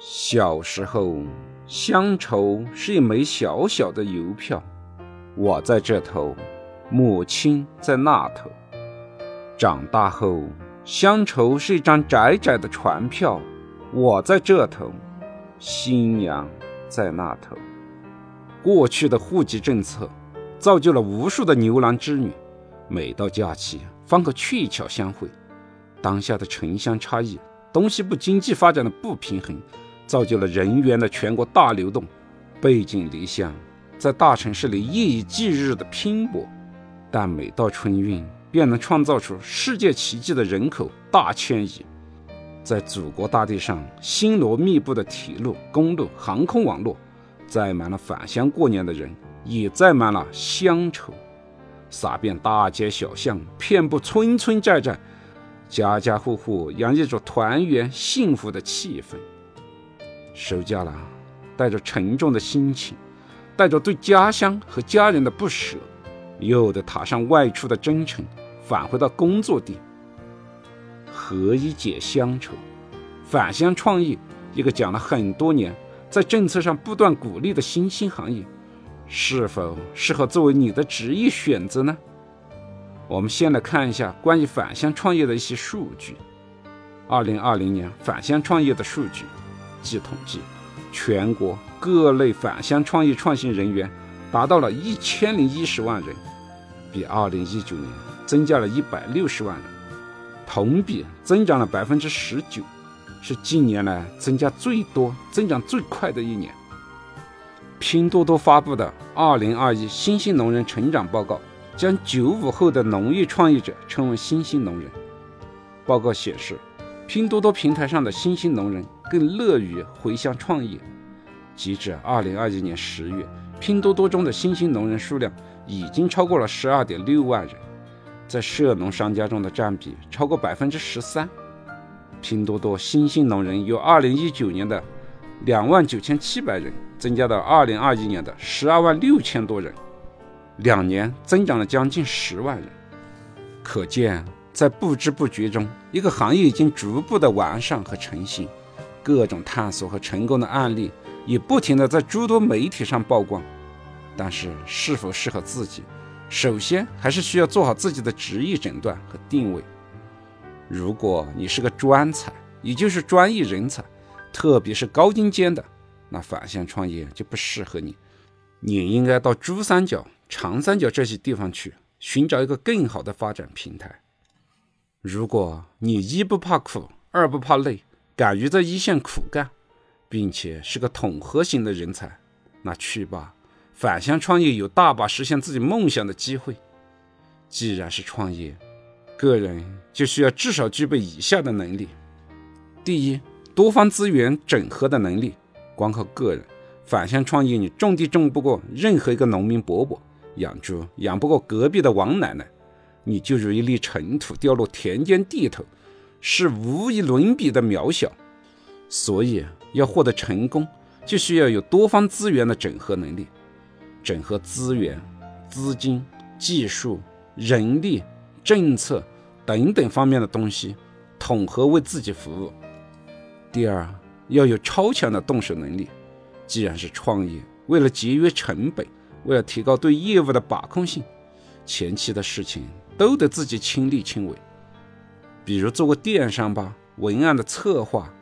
小时候，乡愁是一枚小小的邮票，我在这头，母亲在那头。长大后，乡愁是一张窄窄的船票，我在这头，新娘在那头。过去的户籍政策，造就了无数的牛郎织女，每到假期方可鹊桥相会。当下的城乡差异，东西部经济发展的不平衡。造就了人员的全国大流动，背井离乡，在大城市里夜以继日的拼搏，但每到春运，便能创造出世界奇迹的人口大迁移。在祖国大地上，星罗密布的铁路、公路、航空网络，载满了返乡过年的人，也载满了乡愁，洒遍大街小巷，遍布村村寨寨，家家户户洋溢着团圆幸福的气氛。收假了，带着沉重的心情，带着对家乡和家人的不舍，又得踏上外出的征程，返回到工作地。何以解乡愁？返乡创业，一个讲了很多年，在政策上不断鼓励的新兴行业，是否适合作为你的职业选择呢？我们先来看一下关于返乡创业的一些数据。二零二零年返乡创业的数据。据统计，全国各类返乡创业创新人员达到了一千零一十万人，比二零一九年增加了一百六十万人，同比增长了百分之十九，是近年来增加最多、增长最快的一年。拼多多发布的《二零二一新兴农人成长报告》将九五后的农业创业者称为新兴农人。报告显示，拼多多平台上的新兴农人。更乐于回乡创业。截至二零二一年十月，拼多多中的新兴农人数量已经超过了十二点六万人，在涉农商家中的占比超过百分之十三。拼多多新兴农人由二零一九年的两万九千七百人增加到二零二一年的十二万六千多人，两年增长了将近十万人。可见，在不知不觉中，一个行业已经逐步的完善和成型。各种探索和成功的案例也不停地在诸多媒体上曝光，但是是否适合自己，首先还是需要做好自己的职业诊断和定位。如果你是个专才，也就是专业人才，特别是高精尖的，那返乡创业就不适合你。你应该到珠三角、长三角这些地方去，寻找一个更好的发展平台。如果你一不怕苦，二不怕累。敢于在一线苦干，并且是个统合型的人才，那去吧！返乡创业有大把实现自己梦想的机会。既然是创业，个人就需要至少具备以下的能力：第一，多方资源整合的能力。光靠个人返乡创业，你种地种不过任何一个农民伯伯，养猪养不过隔壁的王奶奶，你就如一粒尘土掉落田间地头。是无与伦比的渺小，所以要获得成功，就需要有多方资源的整合能力，整合资源、资金、技术、人力、政策等等方面的东西，统合为自己服务。第二，要有超强的动手能力。既然是创业，为了节约成本，为了提高对业务的把控性，前期的事情都得自己亲力亲为。比如做个电商吧，文案的策划、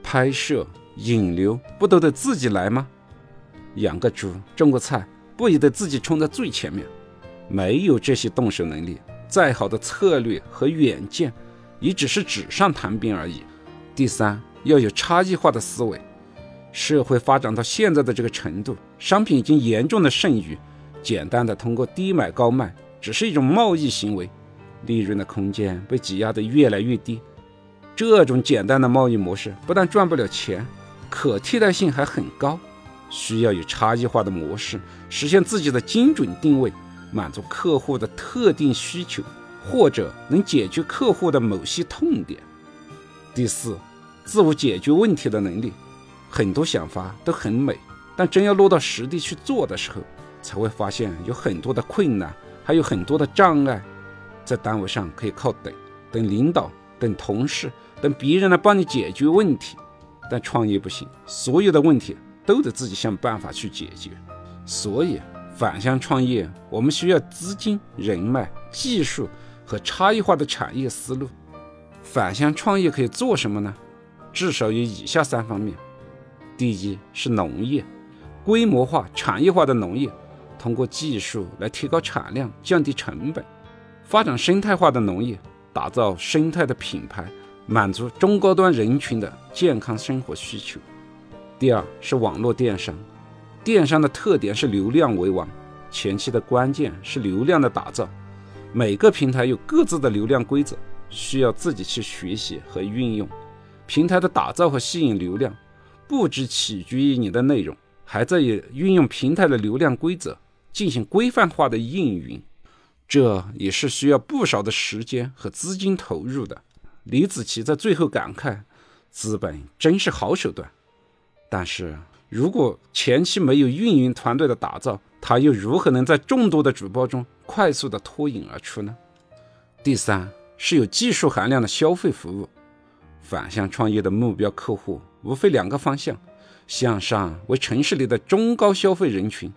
拍摄、引流，不都得自己来吗？养个猪、种个菜，不也得自己冲在最前面？没有这些动手能力，再好的策略和远见，也只是纸上谈兵而已。第三，要有差异化的思维。社会发展到现在的这个程度，商品已经严重的剩余，简单的通过低买高卖，只是一种贸易行为。利润的空间被挤压得越来越低，这种简单的贸易模式不但赚不了钱，可替代性还很高。需要有差异化的模式，实现自己的精准定位，满足客户的特定需求，或者能解决客户的某些痛点。第四，自我解决问题的能力。很多想法都很美，但真要落到实地去做的时候，才会发现有很多的困难，还有很多的障碍。在单位上可以靠等，等领导，等同事，等别人来帮你解决问题，但创业不行，所有的问题都得自己想办法去解决。所以，返乡创业，我们需要资金、人脉、技术和差异化的产业思路。返乡创业可以做什么呢？至少有以下三方面：第一是农业，规模化、产业化的农业，通过技术来提高产量、降低成本；发展生态化的农业，打造生态的品牌。满足中高端人群的健康生活需求。第二是网络电商，电商的特点是流量为王，前期的关键是流量的打造。每个平台有各自的流量规则，需要自己去学习和运用。平台的打造和吸引流量，不只取决于你的内容，还在于运用平台的流量规则进行规范化的运营，这也是需要不少的时间和资金投入的。李子柒在最后感慨：“资本真是好手段。”但是如果前期没有运营团队的打造，他又如何能在众多的主播中快速的脱颖而出呢？第三是有技术含量的消费服务。反向创业的目标客户无非两个方向：向上为城市里的中高消费人群，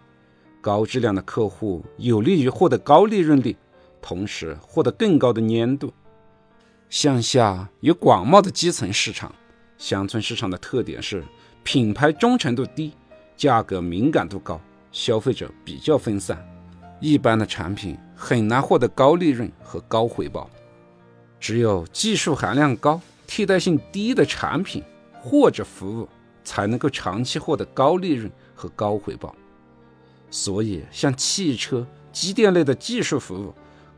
高质量的客户有利于获得高利润率，同时获得更高的粘度。向下有广袤的基层市场，乡村市场的特点是品牌忠诚度低，价格敏感度高，消费者比较分散，一般的产品很难获得高利润和高回报，只有技术含量高、替代性低的产品或者服务才能够长期获得高利润和高回报。所以，像汽车、机电类的技术服务。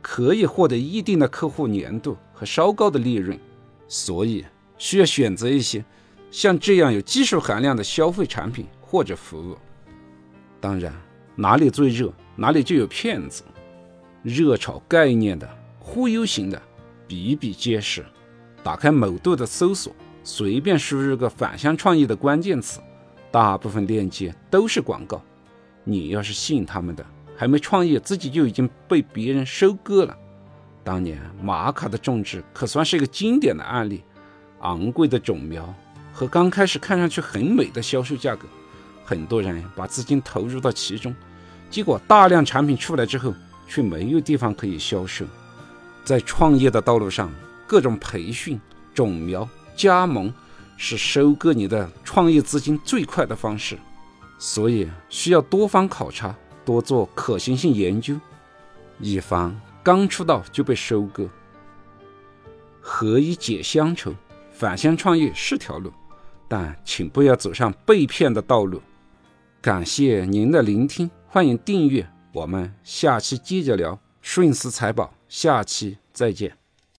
可以获得一定的客户粘度和稍高的利润，所以需要选择一些像这样有技术含量的消费产品或者服务。当然，哪里最热，哪里就有骗子，热炒概念的、忽悠型的比比皆是。打开某度的搜索，随便输入个“反向创业”的关键词，大部分链接都是广告。你要是信他们的。还没创业，自己就已经被别人收割了。当年玛卡的种植可算是一个经典的案例。昂贵的种苗和刚开始看上去很美的销售价格，很多人把资金投入到其中，结果大量产品出来之后，却没有地方可以销售。在创业的道路上，各种培训、种苗、加盟，是收割你的创业资金最快的方式。所以需要多方考察。多做可行性研究，以防刚出道就被收割。何以解乡愁？返乡创业是条路，但请不要走上被骗的道路。感谢您的聆听，欢迎订阅，我们下期接着聊。顺思财宝，下期再见。